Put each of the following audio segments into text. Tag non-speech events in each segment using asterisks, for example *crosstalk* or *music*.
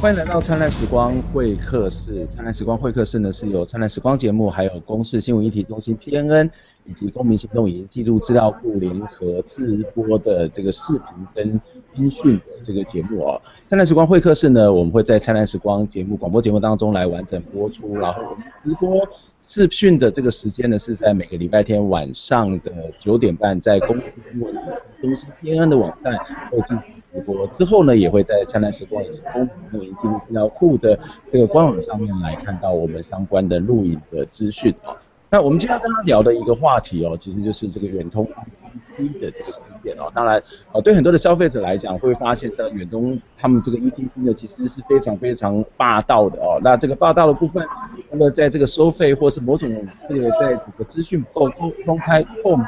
欢迎来到灿烂时光会客室。灿烂时光会客室呢，是由灿烂时光节目，还有公视新闻议题中心 PNN 以及公民行动影音记录资料库联合制播的这个视频跟音讯的这个节目哦。灿烂时光会客室呢，我们会在灿烂时光节目广播节目当中来完整播出，然后我们直播视讯的这个时间呢，是在每个礼拜天晚上的九点半，在公视新闻影题中心 PNN 的网站会进。直播之后呢，也会在灿烂时光以及公民录影记录资料库的这个官网上面来看到我们相关的录影的资讯啊。那我们今天跟他聊的一个话题哦，其实就是这个远通 ETC 的这个转变哦。当然，呃，对很多的消费者来讲，会发现在远东他们这个 ETC 呢，其实是非常非常霸道的哦。那这个霸道的部分，那么在这个收费或是某种这个在这个资讯不够公公开透明。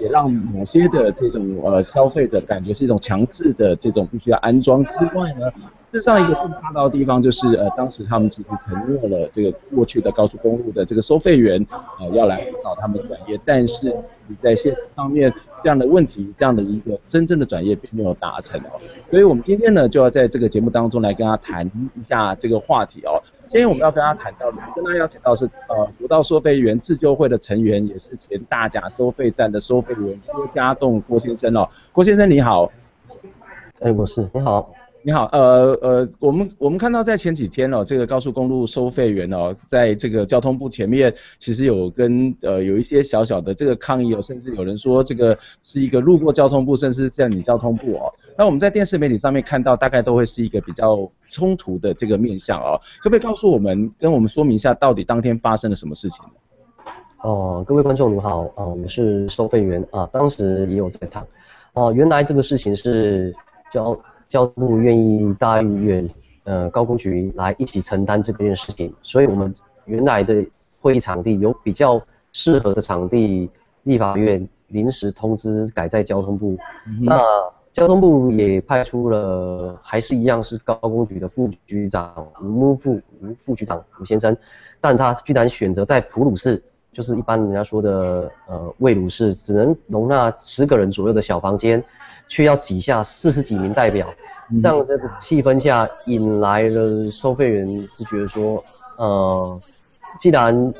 也让某些的这种呃消费者感觉是一种强制的这种必须要安装之外呢，事实上一个更大的地方就是呃当时他们其实承诺了这个过去的高速公路的这个收费员呃要来辅导他们的转业，但是你在现上面这样的问题，这样的一个真正的转业并没有达成哦，所以我们今天呢就要在这个节目当中来跟他谈一下这个话题哦。今天我们要跟他谈到的，跟大家邀请到是呃，国道收费员自救会的成员，也是前大甲收费站的收费员郭家栋郭先生哦。郭先生你好。哎，我是你好。你好，呃呃，我们我们看到在前几天哦，这个高速公路收费员哦，在这个交通部前面，其实有跟呃有一些小小的这个抗议哦，甚至有人说这个是一个路过交通部，甚至占领交通部哦。那我们在电视媒体上面看到，大概都会是一个比较冲突的这个面向哦。可不可以告诉我们，跟我们说明一下，到底当天发生了什么事情？哦，各位观众你好，啊，我们是收费员啊，当时也有在场。哦，原来这个事情是交。交通部愿意大意愿，呃，高工局来一起承担这件事情，所以我们原来的会议场地有比较适合的场地，立法院临时通知改在交通部。嗯、那交通部也派出了，还是一样是高工局的副局长吴副吴副局长吴先生，但他居然选择在普鲁士，就是一般人家说的呃魏鲁士，只能容纳十个人左右的小房间。却要挤下四十几名代表，这样这个气氛下，引来了收费员是觉得说，呃，既然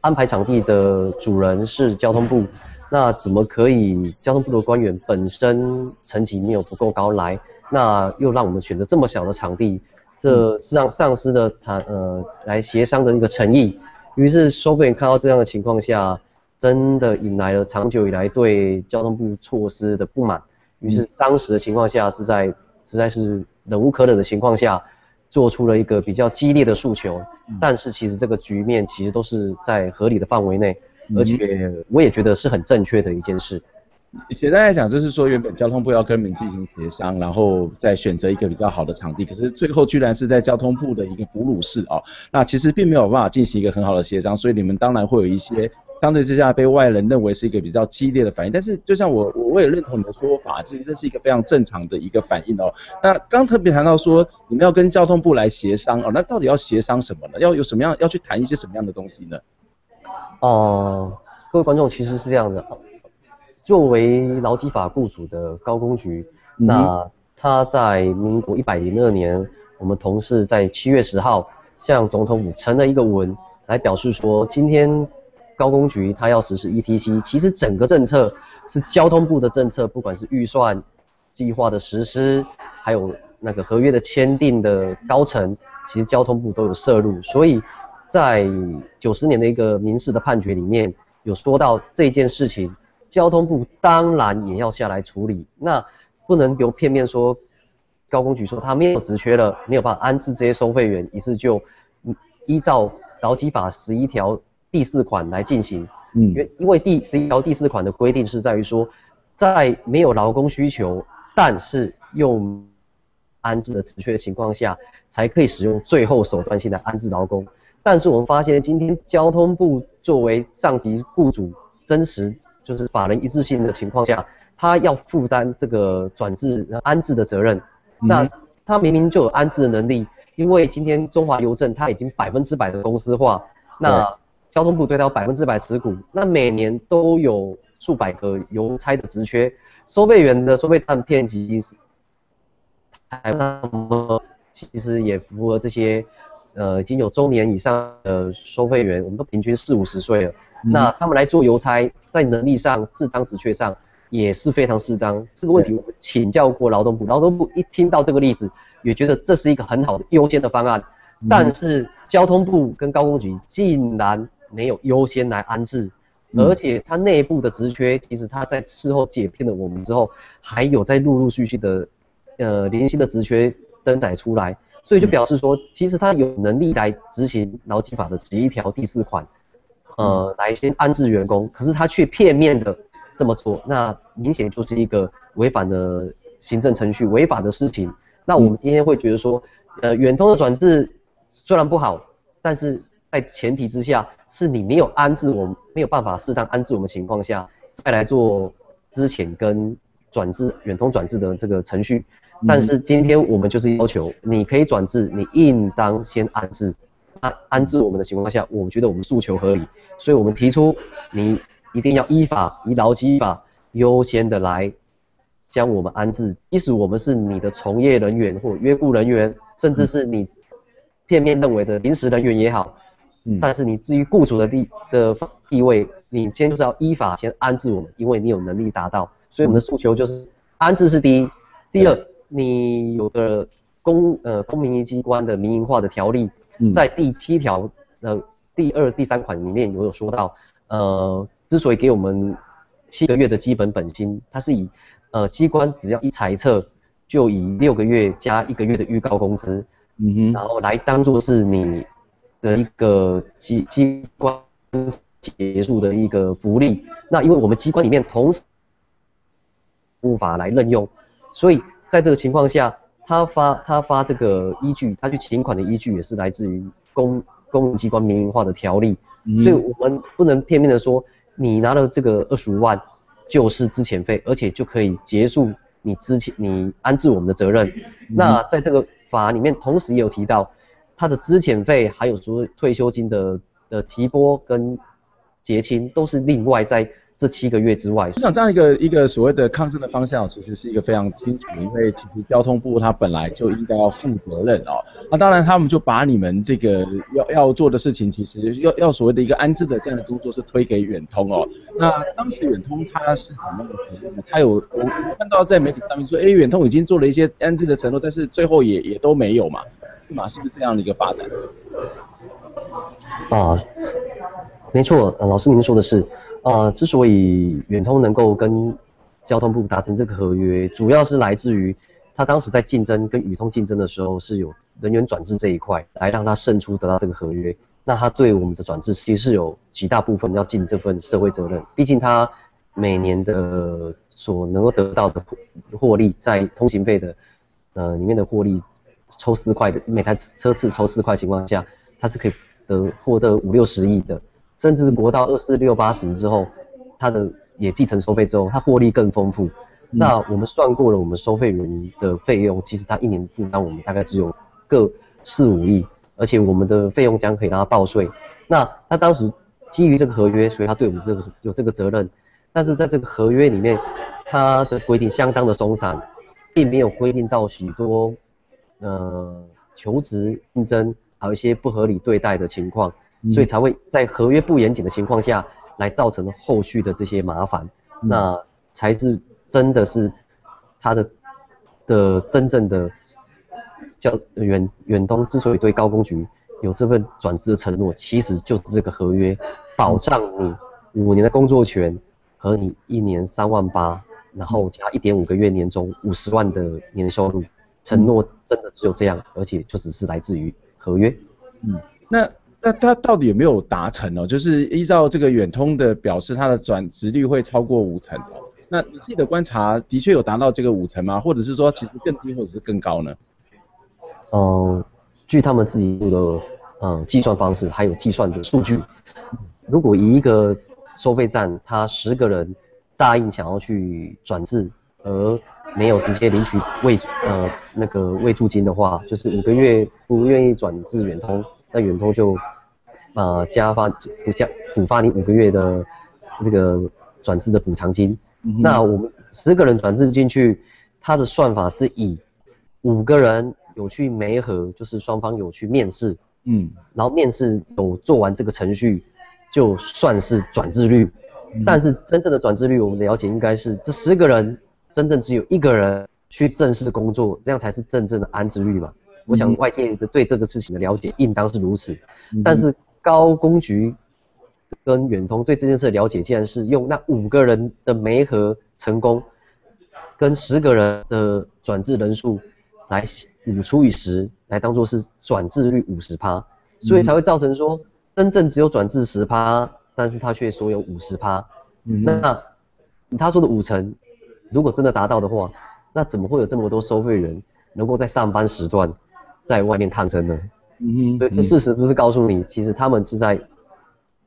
安排场地的主人是交通部，那怎么可以交通部的官员本身层级没有不够高来，那又让我们选择这么小的场地，这是让丧失了谈呃来协商的一个诚意。于是收费员看到这样的情况下。真的引来了长久以来对交通部措施的不满，于是当时的情况下是在实在是忍无可忍的情况下，做出了一个比较激烈的诉求。但是其实这个局面其实都是在合理的范围内，而且我也觉得是很正确的一件事。简单来讲，就是说原本交通部要跟民进行协商，然后再选择一个比较好的场地，可是最后居然是在交通部的一个哺乳室哦，那其实并没有办法进行一个很好的协商，所以你们当然会有一些。相对之下，被外人认为是一个比较激烈的反应，但是就像我，我也认同你的说法，其实这是一个非常正常的一个反应哦。那刚特别谈到说，你们要跟交通部来协商哦，那到底要协商什么呢？要有什么样要去谈一些什么样的东西呢？哦、呃，各位观众，其实是这样的，作为劳基法雇主的高工局，嗯、那他在民国一百零二年，我们同事在七月十号向总统府呈了一个文，来表示说今天。高工局它要实施 ETC，其实整个政策是交通部的政策，不管是预算计划的实施，还有那个合约的签订的高层，其实交通部都有涉入。所以在九十年的一个民事的判决里面，有说到这件事情，交通部当然也要下来处理。那不能由片面说高工局说他没有职缺了，没有办法安置这些收费员，于是就依照劳基法十一条。第四款来进行，嗯，因因为第十一条第四款的规定是在于说，在没有劳工需求，但是又安置的职缺的情况下，才可以使用最后手段性的安置劳工。但是我们发现，今天交通部作为上级雇主，真实就是法人一致性的情况下，他要负担这个转制安置的责任。那他明明就有安置的能力，因为今天中华邮政他已经百分之百的公司化，那。交通部对他有百分之百持股，那每年都有数百个邮差的职缺，收费员的收费站遍及台湾其实也符合这些，呃，已经有中年以上的收费员，我们都平均四五十岁了，嗯、那他们来做邮差，在能力上适当职缺上也是非常适当。这个问题我们请教过劳动部，劳动部一听到这个例子，也觉得这是一个很好的优先的方案，嗯、但是交通部跟高工局竟然没有优先来安置。而且它内部的职缺，其实它在事后解聘了我们之后，还有在陆陆续续的，呃，零星的职缺登载出来，所以就表示说，其实他有能力来执行劳基法的十一条第四款，呃，来先安置员工，可是他却片面的这么做，那明显就是一个违反了行政程序、违法的事情。那我们今天会觉得说，呃，远通的转制虽然不好，但是在前提之下。是你没有安置我们，没有办法适当安置我们情况下，再来做之前跟转制远通转制的这个程序。但是今天我们就是要求，你可以转制，你应当先安置。安安置我们的情况下，我们觉得我们诉求合理，所以我们提出你一定要依法依劳基法优先的来将我们安置，即使我们是你的从业人员或约雇人员，甚至是你片面认为的临时人员也好。但是你至于雇主的地的地位，你今天就是要依法先安置我们，因为你有能力达到，所以我们的诉求就是安置是第一，第二，你有个公呃公民机关的民营化的条例，在第七条呃第二第三款里面有有说到，呃之所以给我们七个月的基本本薪，它是以呃机关只要一裁撤，就以六个月加一个月的预告工资，嗯哼，然后来当做是你。的一个机机关结束的一个福利，那因为我们机关里面同时无法来任用，所以在这个情况下，他发他发这个依据，他去请款的依据也是来自于公公务机关民营化的条例，所以我们不能片面的说，你拿了这个二十五万就是之前费，而且就可以结束你之前你安置我们的责任。那在这个法里面同时也有提到。他的资遣费还有说退休金的的提拨跟结清都是另外在这七个月之外。我想这样一个一个所谓的抗争的方向，其实是一个非常清楚，因为其实交通部它本来就应该要负责任哦。那当然他们就把你们这个要要做的事情，其实要要所谓的一个安置的这样的工作是推给远通哦。那当时远通他是怎么样？他有我看到在媒体上面说，哎，远通已经做了一些安置的承诺，但是最后也也都没有嘛嘛。是不是这样的一个发展？啊，没错，呃，老师您说的是，呃，之所以远通能够跟交通部达成这个合约，主要是来自于他当时在竞争跟宇通竞争的时候，是有人员转制这一块来让他胜出得到这个合约。那他对我们的转制其实是有极大部分要尽这份社会责任，毕竟他每年的所能够得到的获利，在通行费的呃里面的获利。抽四块的每台车次抽四块情况下，它是可以得获得五六十亿的，甚至国道二四六八十之后，它的也继承收费之后，它获利更丰富。嗯、那我们算过了，我们收费员的费用，其实它一年负担我们大概只有个四五亿，而且我们的费用将可以让它报税。那他当时基于这个合约，所以他对我们这个有这个责任，但是在这个合约里面，它的规定相当的松散，并没有规定到许多。呃，求职竞争还有一些不合理对待的情况，所以才会在合约不严谨的情况下来造成后续的这些麻烦，那才是真的是他的的真正的叫远远东之所以对高工局有这份转职的承诺，其实就是这个合约保障你五年的工作权和你一年三万八，然后加一点五个月年终五十万的年收入。承诺真的只有这样，而且就只是来自于合约。嗯，那那他到底有没有达成哦？就是依照这个远通的表示，它的转职率会超过五成哦。那你自己的观察，的确有达到这个五成吗？或者是说其实更低，或者是更高呢？嗯、呃，据他们自己的嗯计算方式，还有计算的数据，如果以一个收费站，他十个人答应想要去转制，而没有直接领取未呃那个未住金的话，就是五个月不愿意转至远通，那远通就呃加发补加补发你五个月的这个转制的补偿金。嗯、那我们十个人转制进去，它的算法是以五个人有去媒合，就是双方有去面试，嗯，然后面试有做完这个程序，就算是转制率。嗯、但是真正的转制率，我们了解应该是这十个人，真正只有一个人去正式工作，这样才是真正的安置率嘛。嗯、我想外界的对这个事情的了解应当是如此。嗯、但是高工局跟远通对这件事的了解，竟然是用那五个人的媒合成功，跟十个人的转制人数来五除以十，来当做是转制率五十趴，所以才会造成说真正只有转制十趴。但是他却说有五十趴，嗯、那他说的五成，如果真的达到的话，那怎么会有这么多收费人能够在上班时段在外面抗争呢？嗯，所以这事实不是告诉你，其实他们是在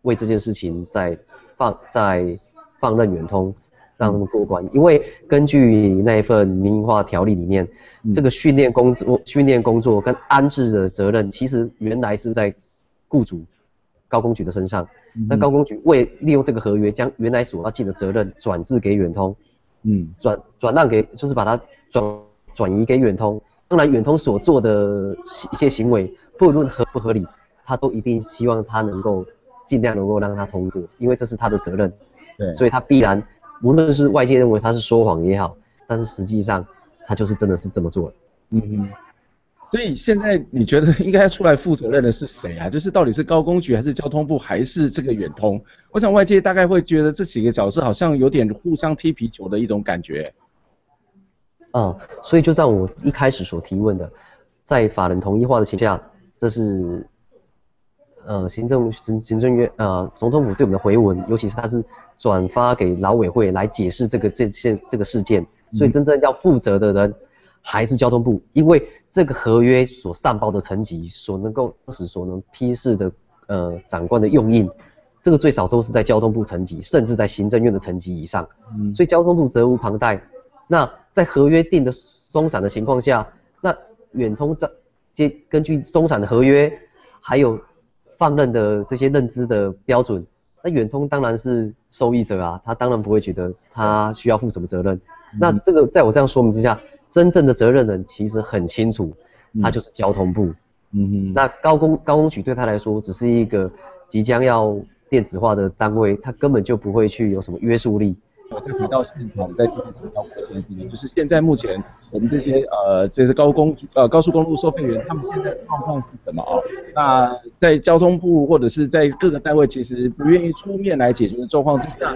为这件事情在放在放任远通让他们过关，因为根据那一份民营化条例里面，嗯、这个训练工作、训练工作跟安置的责任，其实原来是在雇主高工局的身上。那高工局为利用这个合约，将原来所要尽的责任转至给远通，嗯，转转让给，就是把它转转移给远通。当然，远通所做的一些行为，不论合不合理，他都一定希望他能够尽量能够让他通过，因为这是他的责任。对，所以他必然，无论是外界认为他是说谎也好，但是实际上他就是真的是这么做了。嗯嗯。所以现在你觉得 *laughs* 应该要出来负责任的是谁啊？就是到底是高工局还是交通部还是这个远通？我想外界大概会觉得这几个角色好像有点互相踢皮球的一种感觉。嗯，所以就在我一开始所提问的，在法人同意化的情况下，这是呃行政行行政院呃总统府对我们的回文，尤其是他是转发给劳委会来解释这个这件这个事件，所以真正要负责的人。还是交通部，因为这个合约所上报的层级，所能够当时所能批示的呃长官的用印，这个最少都是在交通部层级，甚至在行政院的层级以上。嗯，所以交通部责无旁贷。那在合约定的松散的情况下，那远通在接根据松散的合约，还有放任的这些认知的标准，那远通当然是受益者啊，他当然不会觉得他需要负什么责任。嗯，那这个在我这样说明之下。真正的责任人其实很清楚，他就是交通部。嗯哼，那高工高工局对他来说只是一个即将要电子化的单位，他根本就不会去有什么约束力。我再回到现场，再继续回到我的先生，就是现在目前我们这些呃，这些高工呃高速公路收费员，他们现在状况是什么啊？那在交通部或者是在各个单位，其实不愿意出面来解决的状况之下，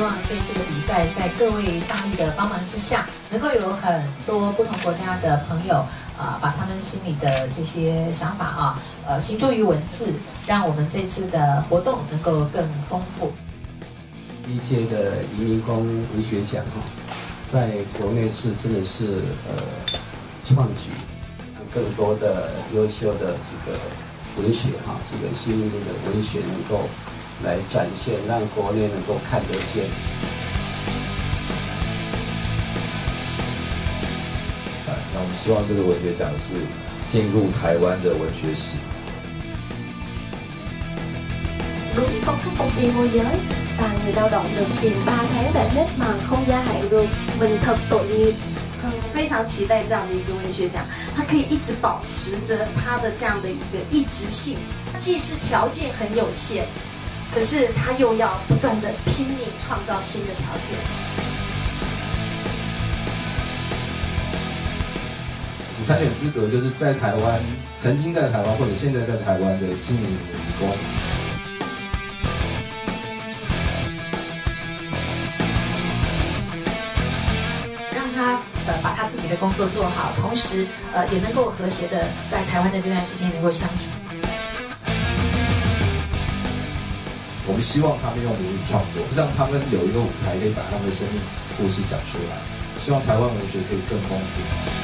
希望这次的比赛在各位大力的帮忙之下，能够有很多不同国家的朋友啊、把他们心里的这些想法啊，呃，形诸于文字，让我们这次的活动能够更丰富。一届的移民工文学奖哈，在国内是真的是呃创举，让更多的优秀的这个文学哈，这个新的文学能够来展现，让国内能够看得见。我们希望这个文学奖是进入台湾的文学史。非常期待这样的一个文学奖，它可以一直保持着它的这样的一个一直性，既是条件很有限，可是他又要不断的拼命创造新的条件。参选资格就是在台湾，曾经在台湾或者现在在台湾的新移民工，让他呃把他自己的工作做好，同时呃也能够和谐的在台湾的这段时间能够相处。我们希望他们用母语创作，让他们有一个舞台可以把他们的生命故事讲出来。希望台湾文学可以更丰富。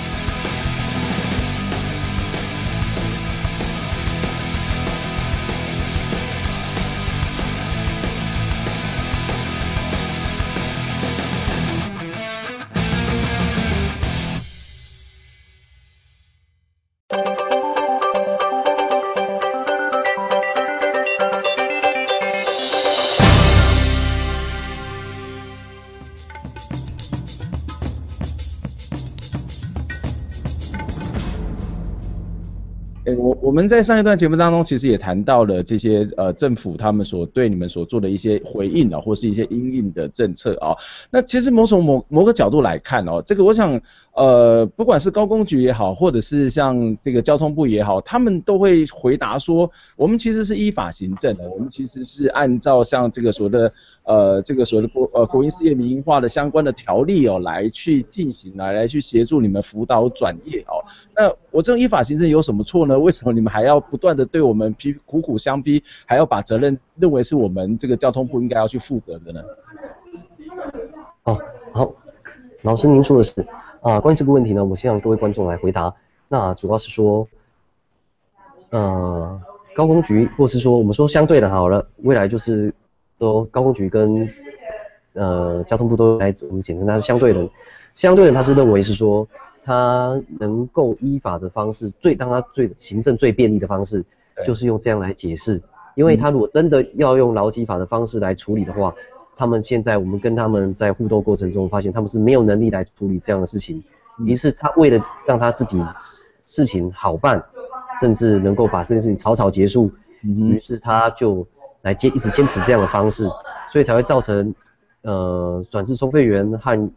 我们在上一段节目当中，其实也谈到了这些呃政府他们所对你们所做的一些回应啊，或是一些因应的政策啊。那其实某种某某个角度来看哦，这个我想呃，不管是高工局也好，或者是像这个交通部也好，他们都会回答说，我们其实是依法行政的，我们其实是按照像这个所谓的呃这个所谓的国呃国营事业民营化的相关的条例哦来去进行来来去协助你们辅导转业哦。那我这种依法行政有什么错呢？为什么你们还要不断的对我们批苦苦相逼，还要把责任认为是我们这个交通部应该要去负责的呢？哦，好，老师您说的是啊，关于这个问题呢，我先让各位观众来回答。那主要是说，呃，高工局或是说我们说相对的好了，未来就是都高工局跟呃交通部都来，我们简称它是相对的。相对的他是认为是说。他能够依法的方式，最当他最行政最便利的方式，就是用这样来解释。因为他如果真的要用劳基法的方式来处理的话，他们现在我们跟他们在互动过程中发现，他们是没有能力来处理这样的事情。于是他为了让他自己事情好办，甚至能够把这件事情草草结束，于是他就来坚一直坚持这样的方式，所以才会造成呃转制收费员和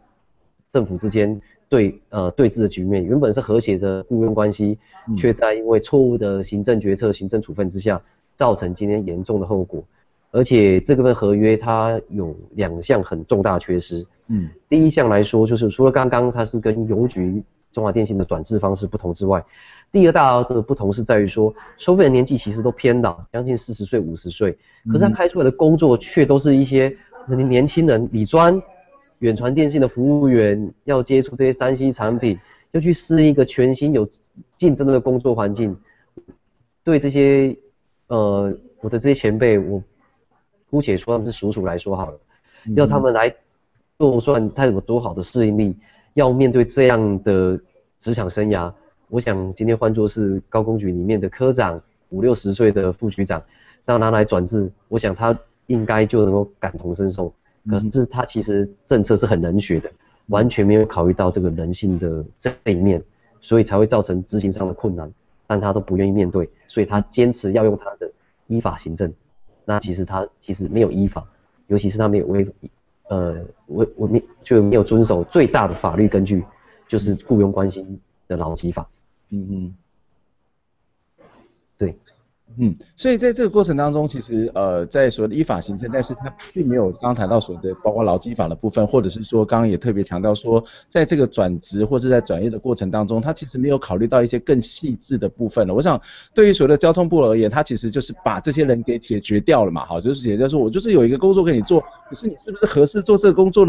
政府之间。对，呃，对峙的局面，原本是和谐的雇佣关系，却在因为错误的行政决策、行政处分之下，造成今天严重的后果。而且这个份合约它有两项很重大缺失。嗯，第一项来说，就是除了刚刚它是跟邮局、中华电信的转制方式不同之外，第二大这个不同是在于说，收费的年纪其实都偏老，将近四十岁、五十岁，可是他开出来的工作却都是一些年轻人理专。远传电信的服务员要接触这些三 C 产品，要去适应一个全新有竞争的工作环境，对这些呃我的这些前辈，我姑且说他们是叔叔来说好了，要他们来就算他有多好的适应力，要面对这样的职场生涯，我想今天换作是高工局里面的科长，五六十岁的副局长，让他来转制，我想他应该就能够感同身受。可是他其实政策是很冷血的，完全没有考虑到这个人性的这一面，所以才会造成执行上的困难，但他都不愿意面对，所以他坚持要用他的依法行政。那其实他其实没有依法，尤其是他没有违，呃，违我没就没有遵守最大的法律根据，就是雇佣关系的劳基法。嗯嗯，嗯，所以在这个过程当中，其实呃，在所谓的依法行政，但是他并没有刚谈到所谓的包括劳基法的部分，或者是说刚刚也特别强调说，在这个转职或者在转业的过程当中，他其实没有考虑到一些更细致的部分了。我想，对于所谓的交通部而言，他其实就是把这些人给解决掉了嘛，好，就是解决说，我就是有一个工作给你做，可是你是不是合适做这个工作呢？